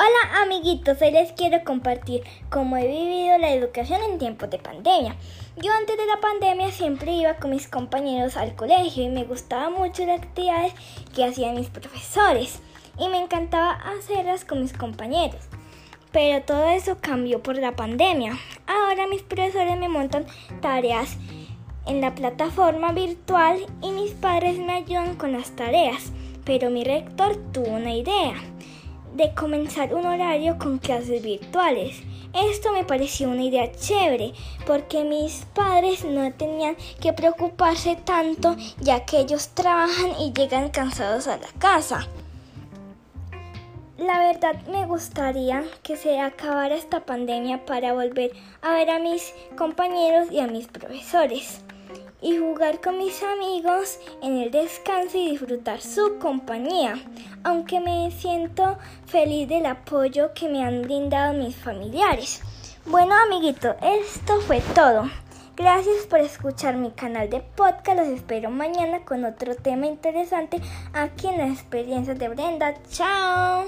Hola amiguitos, hoy les quiero compartir cómo he vivido la educación en tiempos de pandemia. Yo antes de la pandemia siempre iba con mis compañeros al colegio y me gustaba mucho las actividades que hacían mis profesores y me encantaba hacerlas con mis compañeros. Pero todo eso cambió por la pandemia. Ahora mis profesores me montan tareas en la plataforma virtual y mis padres me ayudan con las tareas. Pero mi rector tuvo una idea de comenzar un horario con clases virtuales. Esto me pareció una idea chévere porque mis padres no tenían que preocuparse tanto ya que ellos trabajan y llegan cansados a la casa. La verdad me gustaría que se acabara esta pandemia para volver a ver a mis compañeros y a mis profesores y jugar con mis amigos en el descanso y disfrutar su compañía, aunque me siento feliz del apoyo que me han brindado mis familiares. Bueno amiguito, esto fue todo. Gracias por escuchar mi canal de podcast. Los espero mañana con otro tema interesante aquí en las experiencias de Brenda. Chao.